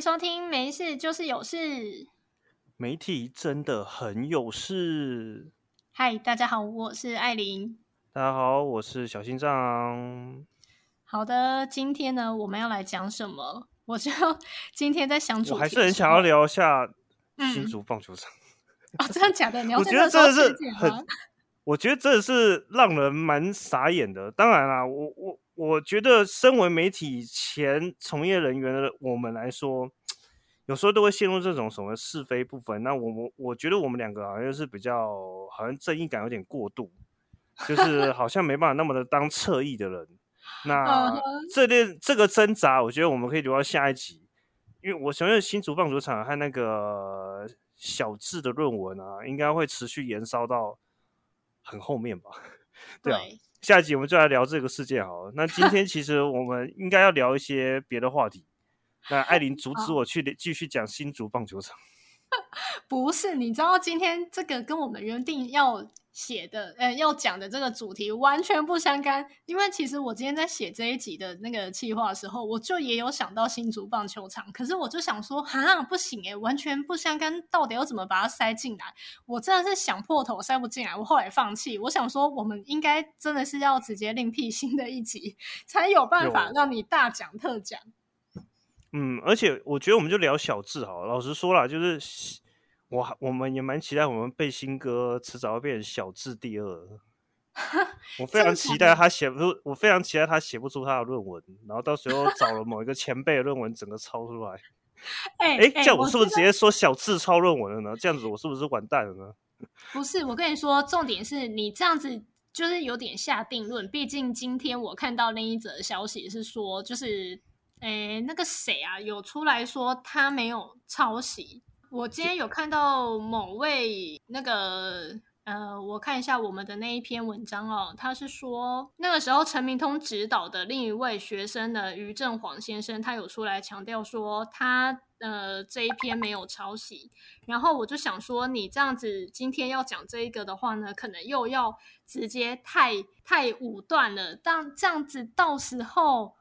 收听《没事就是有事》。媒体真的很有事。嗨，大家好，我是艾琳。大家好，我是小心脏。好的，今天呢，我们要来讲什么？我就 今天在想主，我还是很想要聊一下新竹棒球场。哦，真的假的？我觉得真的是很，我觉得真的是让人蛮傻眼的。当然啦，我我我觉得，身为媒体前从业人员的我们来说，有时候都会陷入这种什么是非不分。那我我我觉得我们两个好像是比较好像正义感有点过度，就是好像没办法那么的当侧翼的人。那这件这个挣扎，我觉得我们可以留到下一集，因为我相信新竹棒球场和那个。小智的论文啊，应该会持续延烧到很后面吧？对啊，下一集我们就来聊这个世界好了。那今天 其实我们应该要聊一些别的话题。那艾琳阻止我去继续讲新竹棒球场。不是，你知道今天这个跟我们原定要。写的，呃，要讲的这个主题完全不相干。因为其实我今天在写这一集的那个计划的时候，我就也有想到新竹棒球场，可是我就想说，哈，不行诶，完全不相干，到底要怎么把它塞进来？我真的是想破头塞不进来，我后来放弃。我想说，我们应该真的是要直接另辟新的一集，才有办法让你大讲特讲。嗯，而且我觉得我们就聊小智好，老实说啦，就是。我我们也蛮期待我们背新歌迟早会变成小智第二，我非常期待他写不出，我非常期待他写不出他的论文，然后到时候找了某一个前辈的论文整个抄出来。哎哎，这样我是不是直接说小智抄论文了呢？这样子我是不是完蛋了呢？不是，我跟你说，重点是你这样子就是有点下定论。毕竟今天我看到另一则消息是说，就是哎那个谁啊，有出来说他没有抄袭。我今天有看到某位那个呃，我看一下我们的那一篇文章哦，他是说那个时候陈明通指导的另一位学生的于正煌先生，他有出来强调说他呃这一篇没有抄袭，然后我就想说你这样子今天要讲这一个的话呢，可能又要直接太太武断了，但这样子到时候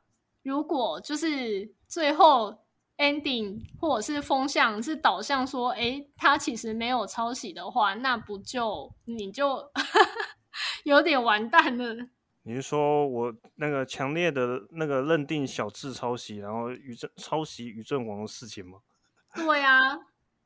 如果就是最后。Ending 或者是风向是导向说，哎，他其实没有抄袭的话，那不就你就 有点完蛋了。你是说我那个强烈的那个认定小智抄袭，然后于正抄袭于正王的事情吗？对呀，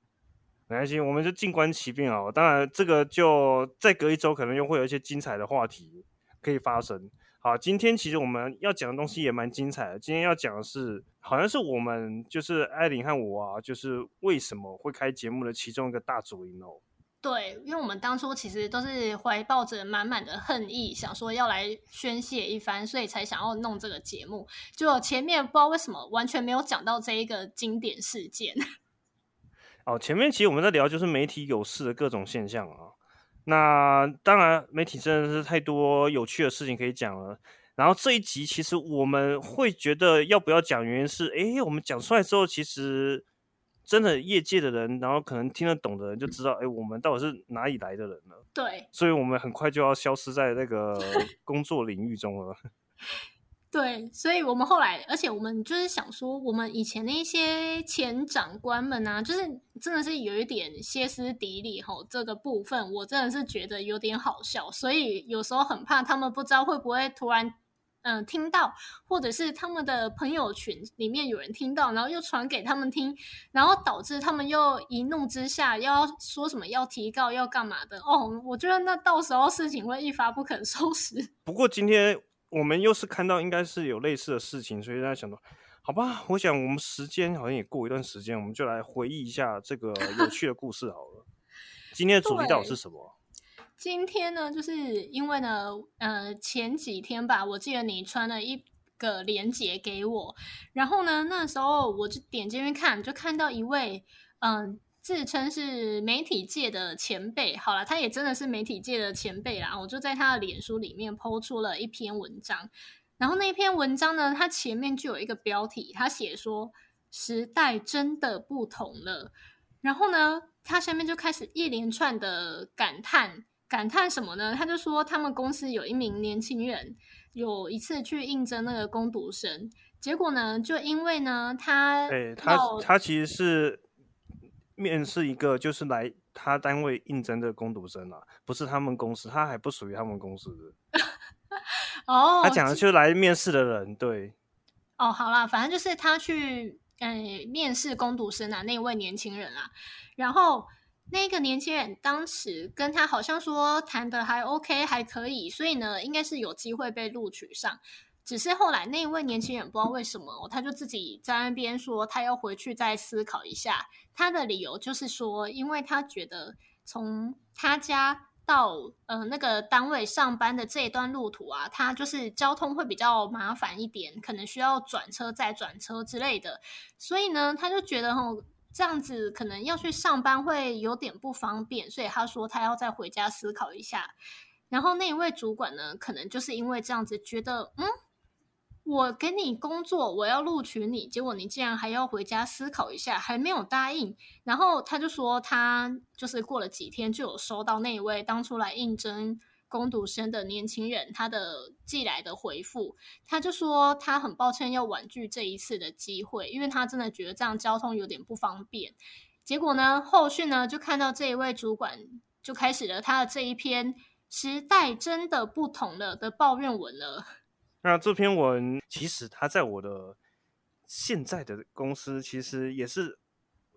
没关系，我们就静观其变啊。当然，这个就再隔一周，可能又会有一些精彩的话题可以发生。好，今天其实我们要讲的东西也蛮精彩的。今天要讲的是，好像是我们就是艾琳和我啊，就是为什么会开节目的其中一个大主因哦。对，因为我们当初其实都是怀抱着满满的恨意，想说要来宣泄一番，所以才想要弄这个节目。就前面不知道为什么完全没有讲到这一个经典事件。哦，前面其实我们在聊就是媒体有事的各种现象啊。那当然，媒体真的是太多有趣的事情可以讲了。然后这一集其实我们会觉得要不要讲，原因是，哎，我们讲出来之后，其实真的业界的人，然后可能听得懂的人就知道，哎，我们到底是哪里来的人了。对，所以我们很快就要消失在那个 工作领域中了。对，所以我们后来，而且我们就是想说，我们以前的一些前长官们啊，就是真的是有一点歇斯底里吼，这个部分我真的是觉得有点好笑，所以有时候很怕他们不知道会不会突然嗯听到，或者是他们的朋友群里面有人听到，然后又传给他们听，然后导致他们又一怒之下要说什么要提告要干嘛的哦，我觉得那到时候事情会一发不可收拾。不过今天。我们又是看到应该是有类似的事情，所以大家想到，好吧，我想我们时间好像也过一段时间，我们就来回忆一下这个有趣的故事好了。今天的主题到底是什么？今天呢，就是因为呢，呃，前几天吧，我记得你传了一个链接给我，然后呢，那时候我就点进去看，就看到一位，嗯。自称是媒体界的前辈，好了，他也真的是媒体界的前辈啦。我就在他的脸书里面抛出了一篇文章，然后那篇文章呢，它前面就有一个标题，他写说时代真的不同了。然后呢，他下面就开始一连串的感叹，感叹什么呢？他就说他们公司有一名年轻人，有一次去应征那个攻读生。结果呢，就因为呢，他对他他其实是面试一个就是来他单位应征的攻读生啊，不是他们公司，他还不属于他们公司的。哦，他讲的就是来面试的人，对。哦，好啦，反正就是他去嗯面试攻读生啊，那位年轻人啊，然后那个年轻人当时跟他好像说谈的还 OK，还可以，所以呢，应该是有机会被录取上。只是后来那一位年轻人不知道为什么，他就自己在那边说他要回去再思考一下。他的理由就是说，因为他觉得从他家。到呃那个单位上班的这一段路途啊，他就是交通会比较麻烦一点，可能需要转车再转车之类的，所以呢，他就觉得吼这样子可能要去上班会有点不方便，所以他说他要再回家思考一下。然后那一位主管呢，可能就是因为这样子觉得嗯。我给你工作，我要录取你，结果你竟然还要回家思考一下，还没有答应。然后他就说，他就是过了几天就有收到那一位当初来应征攻读生的年轻人他的寄来的回复，他就说他很抱歉要婉拒这一次的机会，因为他真的觉得这样交通有点不方便。结果呢，后续呢就看到这一位主管就开始了他的这一篇时代真的不同了的抱怨文了。那这篇文其实他在我的现在的公司其实也是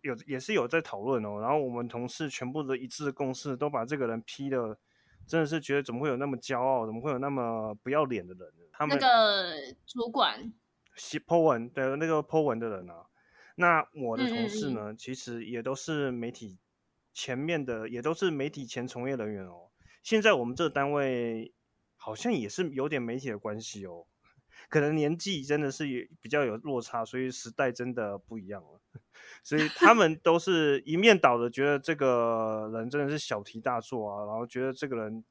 有也是有在讨论哦，然后我们同事全部的一致共识都把这个人批的，真的是觉得怎么会有那么骄傲，怎么会有那么不要脸的人？他们那个主管写 po 文的那个 po 文的人啊，那我的同事呢，其实也都是媒体前面的，也都是媒体前从业人员哦。现在我们这个单位。好像也是有点媒体的关系哦，可能年纪真的是比较有落差，所以时代真的不一样了。所以他们都是一面倒的，觉得这个人真的是小题大做啊，然后觉得这个人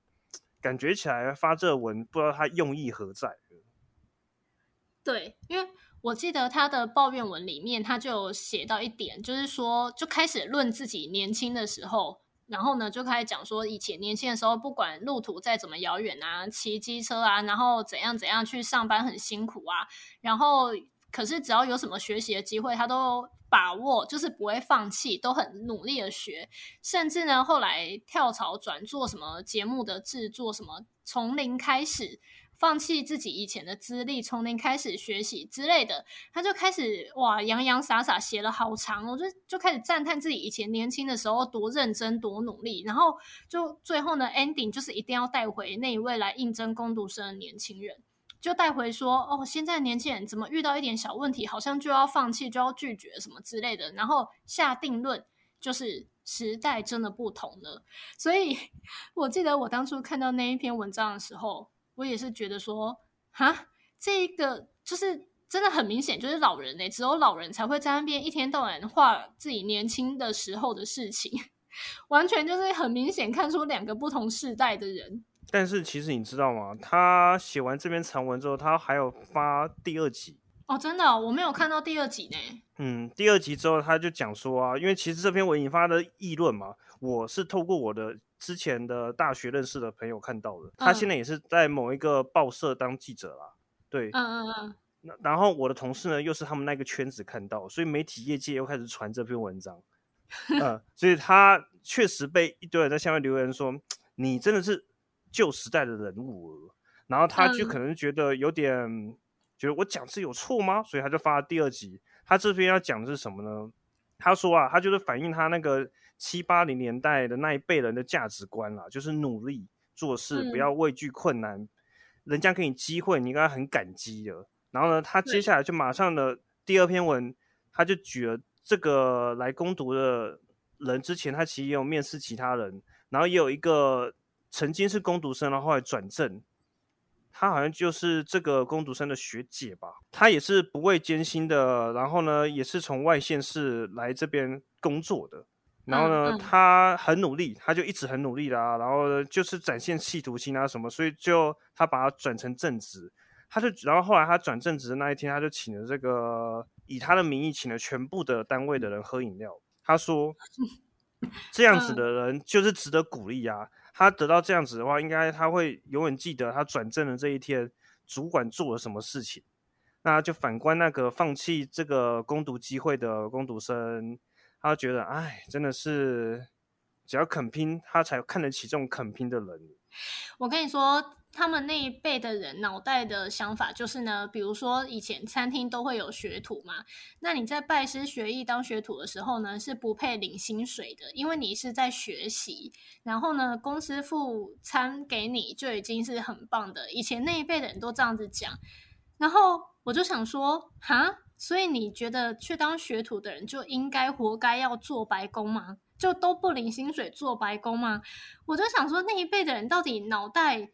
感觉起来发这文，不知道他用意何在。对，因为我记得他的抱怨文里面，他就写到一点，就是说就开始论自己年轻的时候。然后呢，就开始讲说，以前年轻的时候，不管路途再怎么遥远啊，骑机车啊，然后怎样怎样去上班很辛苦啊。然后，可是只要有什么学习的机会，他都把握，就是不会放弃，都很努力的学。甚至呢，后来跳槽转做什么节目的制作，什么从零开始。放弃自己以前的资历，从零开始学习之类的，他就开始哇洋洋洒洒写了好长，我就就开始赞叹自己以前年轻的时候多认真多努力，然后就最后呢 ending 就是一定要带回那一位来应征攻读生的年轻人，就带回说哦，现在年轻人怎么遇到一点小问题，好像就要放弃，就要拒绝什么之类的，然后下定论就是时代真的不同了。所以 我记得我当初看到那一篇文章的时候。我也是觉得说，哈，这个就是真的很明显，就是老人呢，只有老人才会在那边一天到晚画自己年轻的时候的事情，完全就是很明显看出两个不同世代的人。但是其实你知道吗？他写完这篇长文之后，他还有发第二集哦，真的，我没有看到第二集呢。嗯，第二集之后他就讲说啊，因为其实这篇文引发的议论嘛，我是透过我的。之前的大学认识的朋友看到了，他现在也是在某一个报社当记者啦。对，嗯嗯嗯。那然后我的同事呢，又是他们那个圈子看到，所以媒体业界又开始传这篇文章。嗯，所以他确实被一堆人在下面留言说：“你真的是旧时代的人物。”然后他就可能觉得有点觉得我讲是有错吗？所以他就发了第二集。他这篇要讲的是什么呢？他说啊，他就是反映他那个。七八零年代的那一辈人的价值观啦，就是努力做事，不要畏惧困难。人家给你机会，你应该很感激的。然后呢，他接下来就马上的第二篇文，他就举了这个来攻读的人之前，他其实也有面试其他人，然后也有一个曾经是攻读生，然后后来转正，他好像就是这个攻读生的学姐吧。他也是不畏艰辛的，然后呢，也是从外县市来这边工作的。然后呢，他很努力，他就一直很努力的啊。然后就是展现企图心啊什么，所以就他把他转成正职，他就然后后来他转正职的那一天，他就请了这个以他的名义请了全部的单位的人喝饮料。他说 这样子的人就是值得鼓励啊。他得到这样子的话，应该他会永远记得他转正的这一天，主管做了什么事情。那就反观那个放弃这个攻读机会的攻读生，他觉得，哎，真的是只要肯拼，他才看得起这种肯拼的人。我跟你说。他们那一辈的人脑袋的想法就是呢，比如说以前餐厅都会有学徒嘛，那你在拜师学艺当学徒的时候呢，是不配领薪水的，因为你是在学习。然后呢，公司付餐给你就已经是很棒的。以前那一辈的人都这样子讲，然后我就想说，哈，所以你觉得去当学徒的人就应该活该要做白工吗？就都不领薪水做白工吗？我就想说，那一辈的人到底脑袋？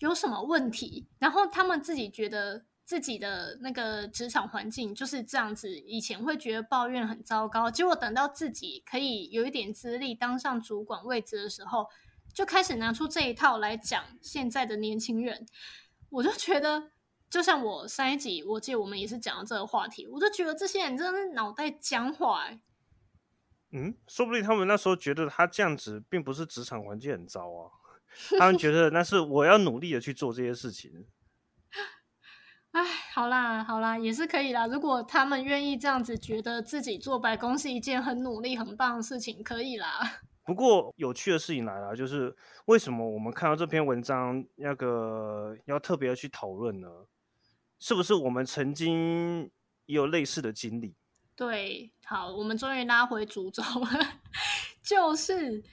有什么问题？然后他们自己觉得自己的那个职场环境就是这样子，以前会觉得抱怨很糟糕，结果等到自己可以有一点资历，当上主管位置的时候，就开始拿出这一套来讲现在的年轻人。我就觉得，就像我上一集，我记得我们也是讲到这个话题，我就觉得这些人真的是脑袋僵化。嗯，说不定他们那时候觉得他这样子，并不是职场环境很糟啊。他们觉得那是 我要努力的去做这些事情。哎，好啦，好啦，也是可以啦。如果他们愿意这样子，觉得自己做白工是一件很努力、很棒的事情，可以啦。不过有趣的事情来了，就是为什么我们看到这篇文章，那个要特别的去讨论呢？是不是我们曾经也有类似的经历？对，好，我们终于拉回主轴了，就是。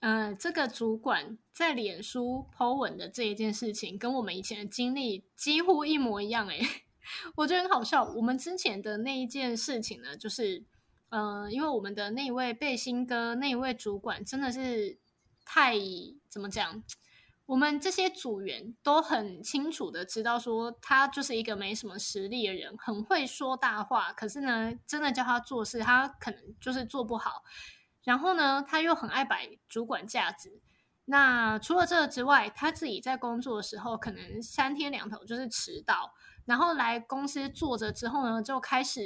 嗯，这个主管在脸书 po 文的这一件事情，跟我们以前的经历几乎一模一样。诶，我觉得很好笑。我们之前的那一件事情呢，就是，呃，因为我们的那一位背心哥，那一位主管真的是太怎么讲？我们这些组员都很清楚的知道，说他就是一个没什么实力的人，很会说大话。可是呢，真的叫他做事，他可能就是做不好。然后呢，他又很爱摆主管架子。那除了这个之外，他自己在工作的时候，可能三天两头就是迟到。然后来公司坐着之后呢，就开始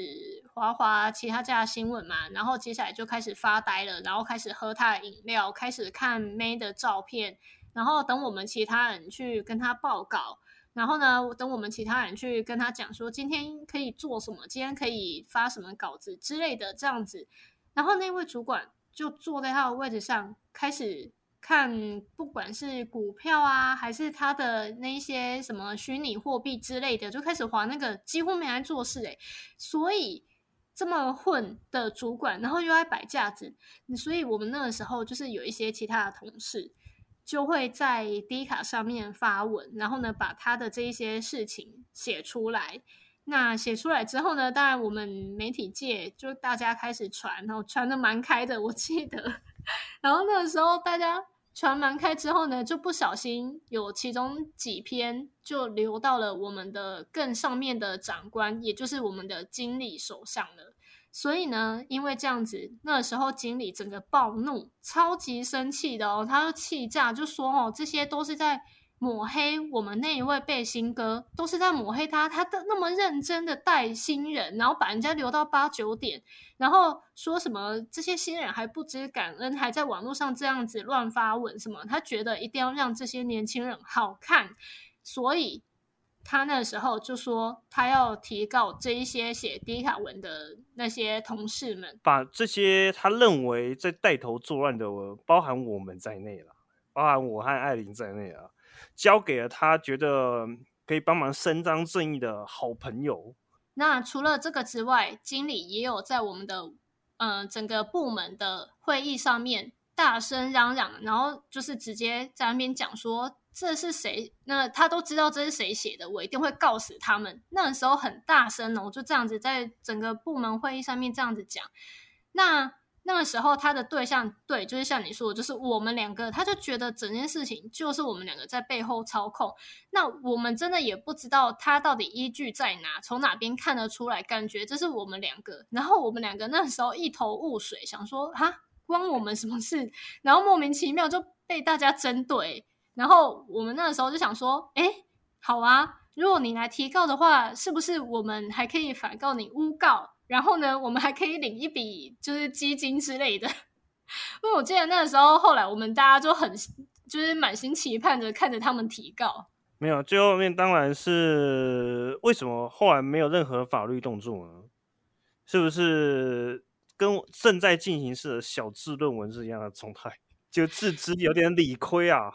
划划其他家的新闻嘛。然后接下来就开始发呆了，然后开始喝他的饮料，开始看妹的照片。然后等我们其他人去跟他报告。然后呢，等我们其他人去跟他讲说，今天可以做什么，今天可以发什么稿子之类的，这样子。然后那位主管。就坐在他的位置上，开始看，不管是股票啊，还是他的那些什么虚拟货币之类的，就开始划那个，几乎没来做事诶。所以这么混的主管，然后又爱摆架子，所以我们那个时候就是有一些其他的同事，就会在 D 卡上面发文，然后呢，把他的这一些事情写出来。那写出来之后呢？当然，我们媒体界就大家开始传，然后传的蛮开的，我记得。然后那个时候大家传蛮开之后呢，就不小心有其中几篇就流到了我们的更上面的长官，也就是我们的经理手上了。所以呢，因为这样子，那时候经理整个暴怒，超级生气的哦，他就气炸，就说：“哦，这些都是在。”抹黑我们那一位背心哥，都是在抹黑他。他的那么认真的带新人，然后把人家留到八九点，然后说什么这些新人还不知感恩，还在网络上这样子乱发文什么？他觉得一定要让这些年轻人好看，所以他那时候就说他要提告这一些写低卡文的那些同事们，把这些他认为在带头作乱的，包含我们在内了，包含我和艾琳在内啊。交给了他觉得可以帮忙伸张正义的好朋友。那除了这个之外，经理也有在我们的嗯整个部门的会议上面大声嚷嚷，然后就是直接在那边讲说这是谁？那他都知道这是谁写的，我一定会告死他们。那个时候很大声哦，就这样子在整个部门会议上面这样子讲。那。那个时候，他的对象对，就是像你说的，就是我们两个，他就觉得整件事情就是我们两个在背后操控。那我们真的也不知道他到底依据在哪，从哪边看得出来，感觉这是我们两个。然后我们两个那时候一头雾水，想说啊，关我们什么事？然后莫名其妙就被大家针对。然后我们那个时候就想说，哎，好啊，如果你来提告的话，是不是我们还可以反告你诬告？然后呢，我们还可以领一笔就是基金之类的，因为我记得那个时候，后来我们大家就很就是满心期盼着看着他们提告。没有，最后面当然是为什么后来没有任何法律动作呢？是不是跟正在进行式的小智论文是一样的状态？就自知有点理亏啊。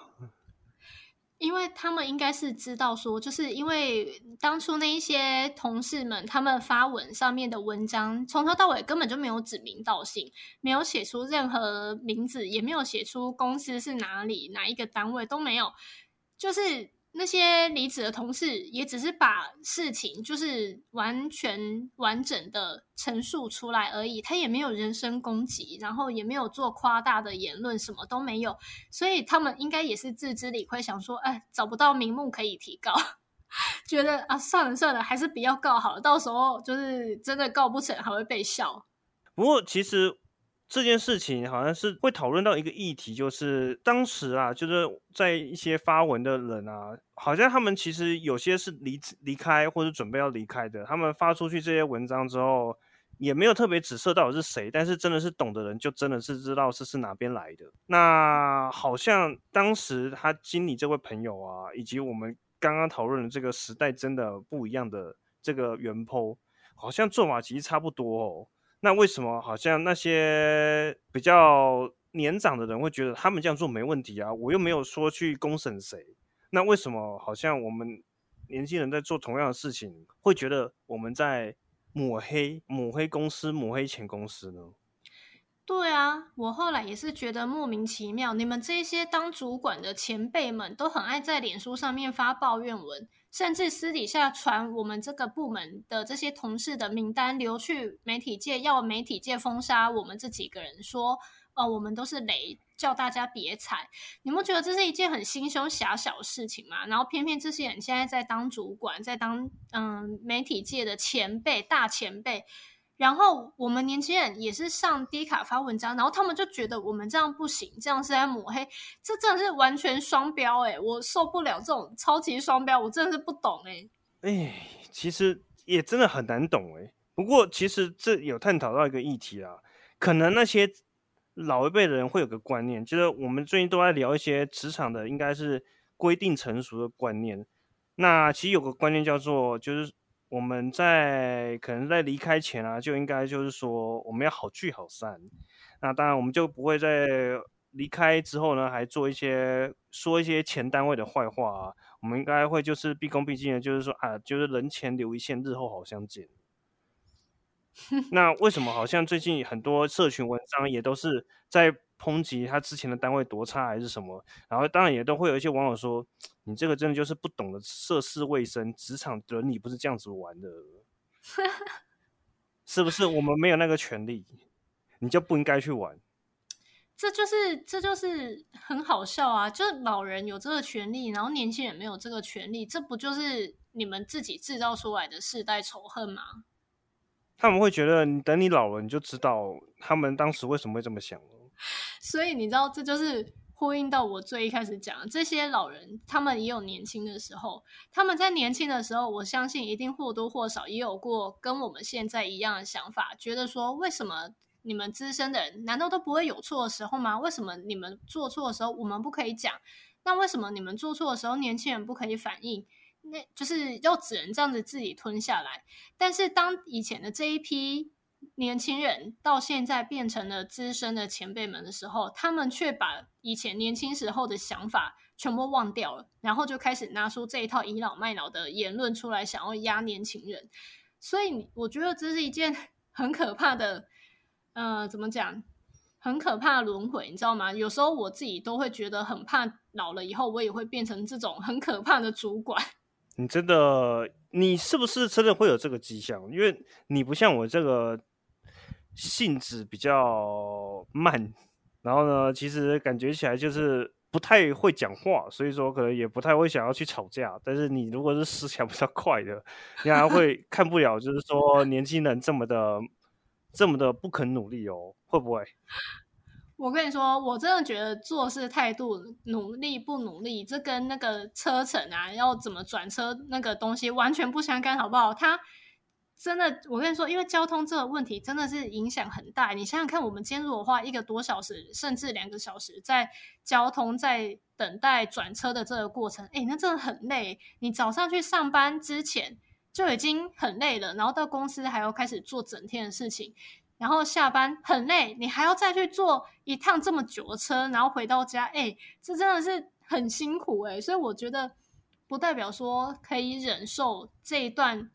因为他们应该是知道说，就是因为当初那一些同事们他们发文上面的文章，从头到尾根本就没有指名道姓，没有写出任何名字，也没有写出公司是哪里哪一个单位都没有，就是。那些离职的同事也只是把事情就是完全完整的陈述出来而已，他也没有人身攻击，然后也没有做夸大的言论，什么都没有，所以他们应该也是自知理亏，想说，哎，找不到名目可以提告，觉得啊，算了算了，还是不要告好了，到时候就是真的告不成，还会被笑。不过其实。这件事情好像是会讨论到一个议题，就是当时啊，就是在一些发文的人啊，好像他们其实有些是离离开或者准备要离开的。他们发出去这些文章之后，也没有特别指涉到底是谁，但是真的是懂的人就真的是知道是是哪边来的。那好像当时他经理这位朋友啊，以及我们刚刚讨论的这个时代真的不一样的这个原剖好像做法其实差不多哦。那为什么好像那些比较年长的人会觉得他们这样做没问题啊？我又没有说去公审谁，那为什么好像我们年轻人在做同样的事情，会觉得我们在抹黑、抹黑公司、抹黑前公司呢？对啊，我后来也是觉得莫名其妙。你们这些当主管的前辈们都很爱在脸书上面发抱怨文。甚至私底下传我们这个部门的这些同事的名单流去媒体界，要媒体界封杀我们这几个人，说哦，我们都是雷，叫大家别踩。你们觉得这是一件很心胸狭小的事情吗？然后偏偏这些人现在在当主管，在当嗯媒体界的前辈、大前辈。然后我们年轻人也是上低卡发文章，然后他们就觉得我们这样不行，这样是在抹黑，这真的是完全双标哎！我受不了这种超级双标，我真的是不懂哎。哎，其实也真的很难懂哎。不过其实这有探讨到一个议题啊，可能那些老一辈的人会有个观念，就是我们最近都在聊一些职场的，应该是规定成熟的观念。那其实有个观念叫做就是。我们在可能在离开前啊，就应该就是说我们要好聚好散。那当然，我们就不会在离开之后呢，还做一些说一些前单位的坏话啊。我们应该会就是毕恭毕敬的，就是说啊，就是人前留一线，日后好相见。那为什么好像最近很多社群文章也都是在？抨击他之前的单位多差还是什么，然后当然也都会有一些网友说，你这个真的就是不懂得涉世未深，职场伦理不是这样子玩的，是不是？我们没有那个权利，你就不应该去玩。这就是这就是很好笑啊！就是老人有这个权利，然后年轻人没有这个权利，这不就是你们自己制造出来的世代仇恨吗？他们会觉得，你等你老了，你就知道他们当时为什么会这么想了。所以你知道，这就是呼应到我最一开始讲，这些老人他们也有年轻的时候，他们在年轻的时候，我相信一定或多或少也有过跟我们现在一样的想法，觉得说，为什么你们资深的人难道都不会有错的时候吗？为什么你们做错的时候我们不可以讲？那为什么你们做错的时候年轻人不可以反应？那就是要只能这样子自己吞下来。但是当以前的这一批。年轻人到现在变成了资深的前辈们的时候，他们却把以前年轻时候的想法全部忘掉了，然后就开始拿出这一套倚老卖老的言论出来，想要压年轻人。所以我觉得这是一件 很可怕的，呃，怎么讲？很可怕的轮回，你知道吗？有时候我自己都会觉得很怕，老了以后我也会变成这种很可怕的主管。你真的，你是不是真的会有这个迹象？因为你不像我这个。性子比较慢，然后呢，其实感觉起来就是不太会讲话，所以说可能也不太会想要去吵架。但是你如果是思想比较快的，你还会 看不了，就是说年轻人这么的这么的不肯努力哦，会不会？我跟你说，我真的觉得做事态度努力不努力，这跟那个车程啊，要怎么转车那个东西完全不相干，好不好？他。真的，我跟你说，因为交通这个问题真的是影响很大。你想想看，我们今天如果花一个多小时，甚至两个小时在交通，在等待转车的这个过程，哎，那真的很累。你早上去上班之前就已经很累了，然后到公司还要开始做整天的事情，然后下班很累，你还要再去坐一趟这么久的车，然后回到家，哎，这真的是很辛苦哎。所以我觉得，不代表说可以忍受这一段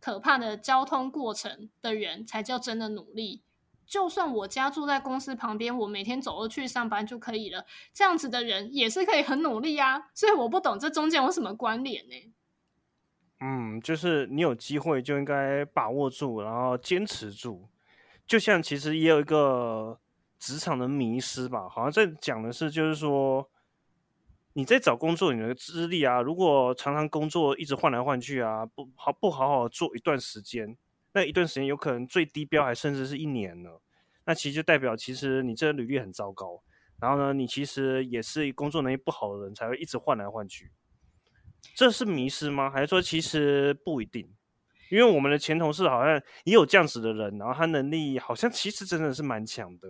可怕的交通过程的人才叫真的努力。就算我家住在公司旁边，我每天走路去上班就可以了。这样子的人也是可以很努力啊，所以我不懂这中间有什么关联呢？嗯，就是你有机会就应该把握住，然后坚持住。就像其实也有一个职场的迷失吧，好像在讲的是，就是说你在找工作，你的资历啊，如果常常工作一直换来换去啊，不好不好好做一段时间。那一段时间有可能最低标还甚至是一年呢，那其实就代表其实你这个履历很糟糕，然后呢，你其实也是工作能力不好的人才会一直换来换去，这是迷失吗？还是说其实不一定？因为我们的前同事好像也有这样子的人，然后他能力好像其实真的是蛮强的，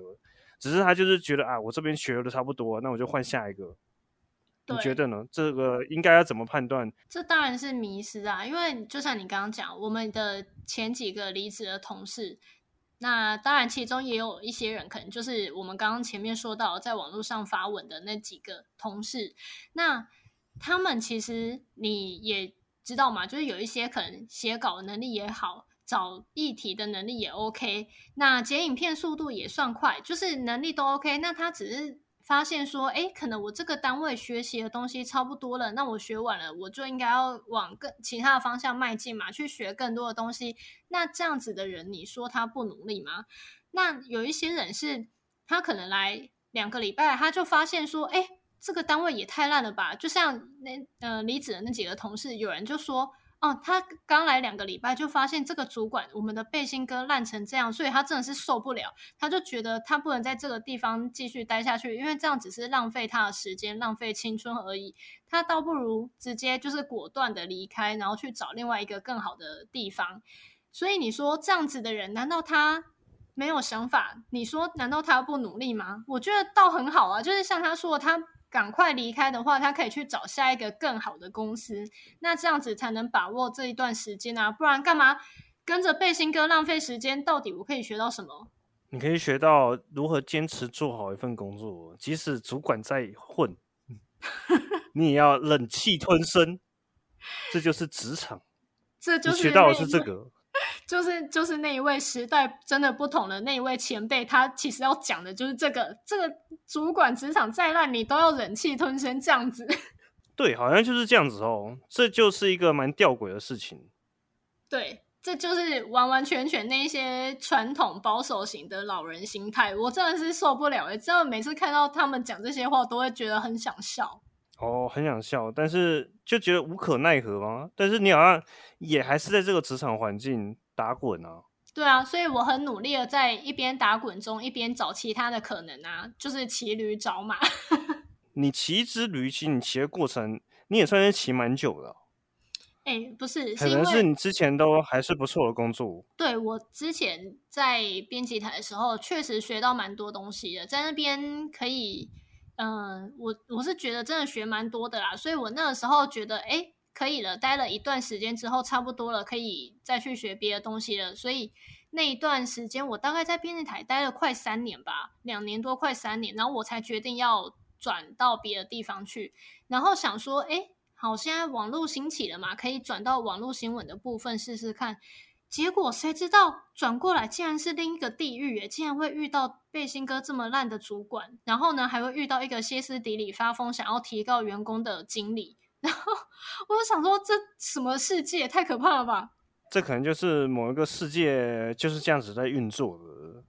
只是他就是觉得啊，我这边学的差不多，那我就换下一个。你觉得呢？这个应该要怎么判断？这当然是迷失啊！因为就像你刚刚讲，我们的前几个离职的同事，那当然其中也有一些人，可能就是我们刚刚前面说到在网络上发文的那几个同事。那他们其实你也知道嘛，就是有一些可能写稿能力也好，找议题的能力也 OK，那剪影片速度也算快，就是能力都 OK。那他只是。发现说，哎，可能我这个单位学习的东西差不多了，那我学完了，我就应该要往更其他的方向迈进嘛，去学更多的东西。那这样子的人，你说他不努力吗？那有一些人是，他可能来两个礼拜，他就发现说，哎，这个单位也太烂了吧。就像那呃离职的那几个同事，有人就说。哦，他刚来两个礼拜就发现这个主管我们的背心哥烂成这样，所以他真的是受不了，他就觉得他不能在这个地方继续待下去，因为这样只是浪费他的时间、浪费青春而已。他倒不如直接就是果断的离开，然后去找另外一个更好的地方。所以你说这样子的人，难道他没有想法？你说难道他不努力吗？我觉得倒很好啊，就是像他说他。赶快离开的话，他可以去找下一个更好的公司，那这样子才能把握这一段时间啊！不然干嘛跟着背心哥浪费时间？到底我可以学到什么？你可以学到如何坚持做好一份工作，即使主管在混，你也要忍气吞声。这就是职场，这就是学到的是这个。就是就是那一位时代真的不同的那一位前辈，他其实要讲的就是这个这个主管职场再烂，你都要忍气吞声这样子。对，好像就是这样子哦，这就是一个蛮吊诡的事情。对，这就是完完全全那些传统保守型的老人心态，我真的是受不了哎！真的每次看到他们讲这些话，都会觉得很想笑。哦，很想笑，但是就觉得无可奈何吗？但是你好像也还是在这个职场环境打滚啊。对啊，所以我很努力的在一边打滚中，一边找其他的可能啊，就是骑驴找马。你骑一只驴，其实你骑的过程，你也算是骑蛮久的。哎，不是，可能是你之前都还是不错的工作。对我之前在编辑台的时候，确实学到蛮多东西的，在那边可以。嗯，我我是觉得真的学蛮多的啦，所以我那个时候觉得，哎，可以了，待了一段时间之后，差不多了，可以再去学别的东西了。所以那一段时间，我大概在编辑台待了快三年吧，两年多，快三年，然后我才决定要转到别的地方去，然后想说，哎，好，现在网络兴起了嘛，可以转到网络新闻的部分试试看。结果谁知道转过来竟然是另一个地狱耶！竟然会遇到背心哥这么烂的主管，然后呢还会遇到一个歇斯底里发疯想要提高员工的经理，然后我就想说这什么世界太可怕了吧？这可能就是某一个世界就是这样子在运作的。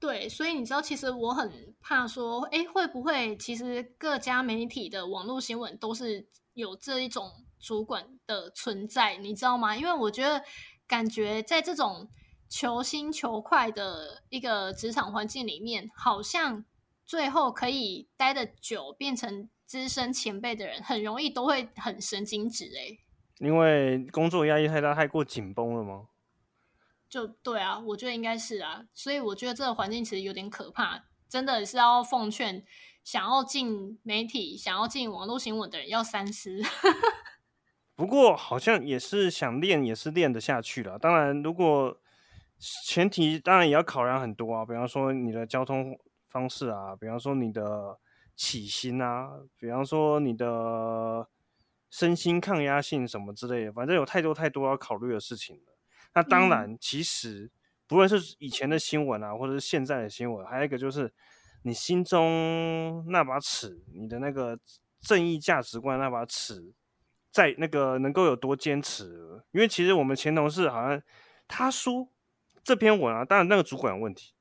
对，所以你知道，其实我很怕说，哎，会不会其实各家媒体的网络新闻都是有这一种主管的存在，你知道吗？因为我觉得。感觉在这种求新求快的一个职场环境里面，好像最后可以待的久，变成资深前辈的人，很容易都会很神经质哎。因为工作压力太大，太过紧绷了吗？就对啊，我觉得应该是啊，所以我觉得这个环境其实有点可怕。真的是要奉劝想要进媒体、想要进网络新闻的人要三思。不过好像也是想练，也是练得下去了。当然，如果前提当然也要考量很多啊，比方说你的交通方式啊，比方说你的起薪啊，比方说你的身心抗压性什么之类的，反正有太多太多要考虑的事情了。那当然，其实不论是以前的新闻啊，或者是现在的新闻，还有一个就是你心中那把尺，你的那个正义价值观那把尺。在那个能够有多坚持？因为其实我们前同事好像他说这篇文啊，当然那个主管有问题，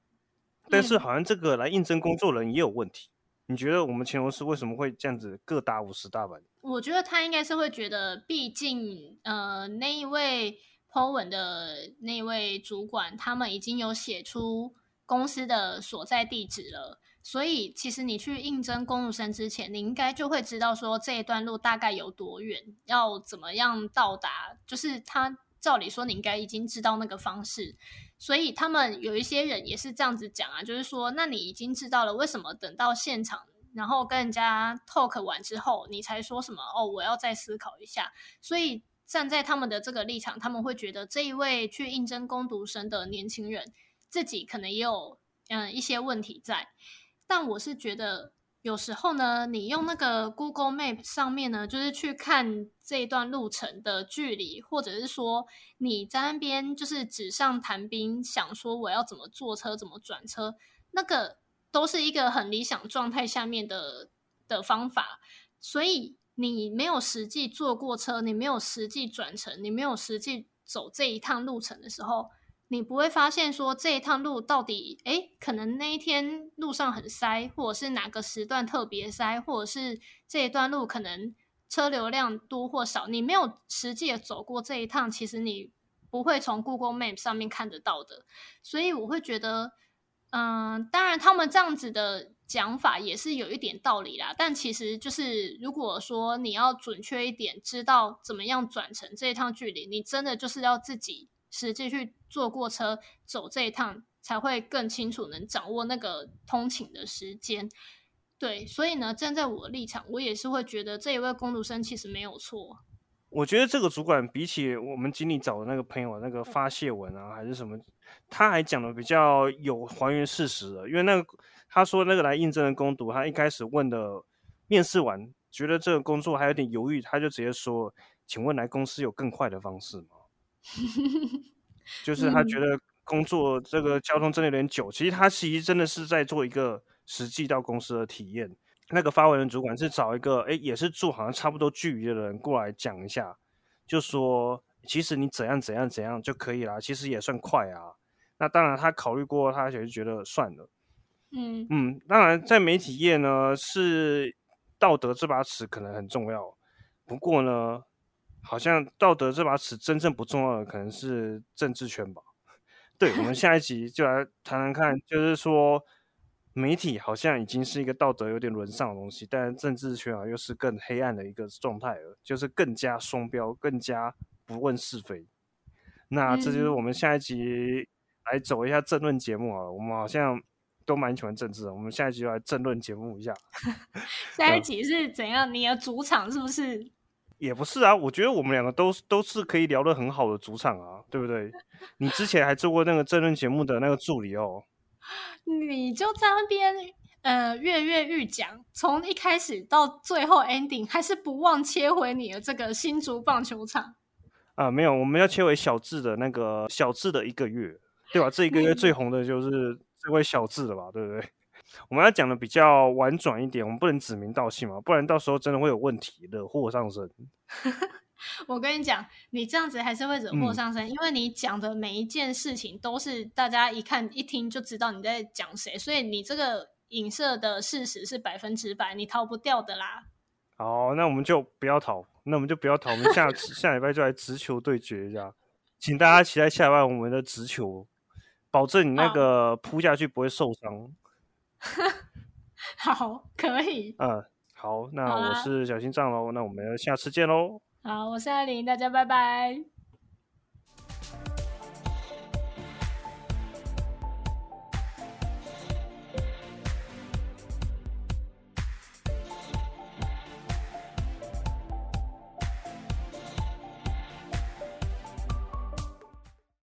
但是好像这个来应征工作人也有问题。你觉得我们前同事为什么会这样子各打五十大板？我觉得他应该是会觉得，毕竟呃那一位 Po 文的那位主管，他们已经有写出公司的所在地址了。所以，其实你去应征公务生之前，你应该就会知道说这一段路大概有多远，要怎么样到达。就是他照理说，你应该已经知道那个方式。所以他们有一些人也是这样子讲啊，就是说，那你已经知道了，为什么等到现场，然后跟人家 talk 完之后，你才说什么？哦，我要再思考一下。所以站在他们的这个立场，他们会觉得这一位去应征攻读生的年轻人，自己可能也有嗯一些问题在。但我是觉得，有时候呢，你用那个 Google Map 上面呢，就是去看这一段路程的距离，或者是说你在那边就是纸上谈兵，想说我要怎么坐车、怎么转车，那个都是一个很理想状态下面的的方法。所以你没有实际坐过车，你没有实际转乘，你没有实际走这一趟路程的时候。你不会发现说这一趟路到底，哎，可能那一天路上很塞，或者是哪个时段特别塞，或者是这一段路可能车流量多或少，你没有实际的走过这一趟，其实你不会从 Google Map 上面看得到的。所以我会觉得，嗯，当然他们这样子的讲法也是有一点道理啦，但其实就是如果说你要准确一点，知道怎么样转乘这一趟距离，你真的就是要自己。实际去坐过车走这一趟，才会更清楚能掌握那个通勤的时间。对，所以呢，站在我的立场，我也是会觉得这一位工读生其实没有错。我觉得这个主管比起我们经理找的那个朋友那个发泄文啊，还是什么，他还讲的比较有还原事实的。因为那个他说那个来应征的工读，他一开始问的面试完，觉得这个工作还有点犹豫，他就直接说：“请问来公司有更快的方式吗？” 就是他觉得工作这个交通真的有点久，其实他其实真的是在做一个实际到公司的体验。那个发文的主管是找一个哎，也是住好像差不多距离的人过来讲一下，就说其实你怎样怎样怎样就可以啦，其实也算快啊。那当然他考虑过，他也是觉得算了。嗯嗯，当然在媒体业呢，是道德这把尺可能很重要，不过呢。好像道德这把尺真正不重要的可能是政治圈吧？对，我们下一集就来谈谈看，就是说媒体好像已经是一个道德有点沦丧的东西，但政治圈啊又是更黑暗的一个状态了，就是更加双标，更加不问是非。那这就是我们下一集来走一下政论节目啊，我们好像都蛮喜欢政治的，我们下一集就来政论节目一下。下一集是怎样？你的主场是不是？也不是啊，我觉得我们两个都都是可以聊得很好的主场啊，对不对？你之前还做过那个争论节目的那个助理哦，你就在那边呃跃跃欲讲，从一开始到最后 ending，还是不忘切回你的这个新竹棒球场啊？没有，我们要切回小智的那个小智的一个月，对吧？这一个月最红的就是这位小智了吧，对不对？我们要讲的比较婉转一点，我们不能指名道姓嘛，不然到时候真的会有问题，惹祸上身。我跟你讲，你这样子还是会惹祸上身，因为你讲的每一件事情都是大家一看一听就知道你在讲谁，所以你这个影射的事实是百分之百，你逃不掉的啦。好，那我们就不要逃，那我们就不要逃，我们下 下礼拜就来直球对决一下，请大家期待下礼拜我们的直球，保证你那个扑下去不会受伤。好，可以。嗯，好，那我是小心脏喽，那我们下次见喽。好，我是艾琳，大家拜拜。